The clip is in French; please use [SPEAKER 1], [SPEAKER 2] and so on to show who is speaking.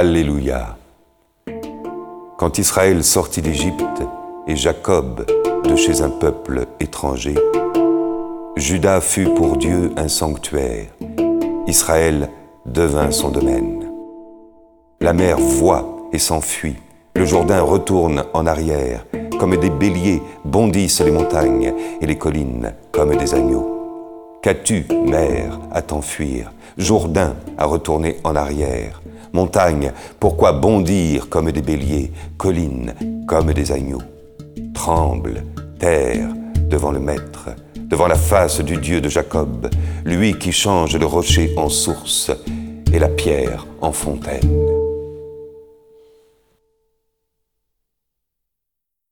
[SPEAKER 1] Alléluia. Quand Israël sortit d'Égypte et Jacob de chez un peuple étranger, Judas fut pour Dieu un sanctuaire, Israël devint son domaine. La mer voit et s'enfuit, le Jourdain retourne en arrière, comme des béliers bondissent les montagnes et les collines comme des agneaux. Qu'as-tu, mer, à t'enfuir, Jourdain à retourner en arrière Montagne, pourquoi bondir comme des béliers, collines comme des agneaux? Tremble, terre, devant le Maître, devant la face du Dieu de Jacob, lui qui change le rocher en source et la pierre en fontaine.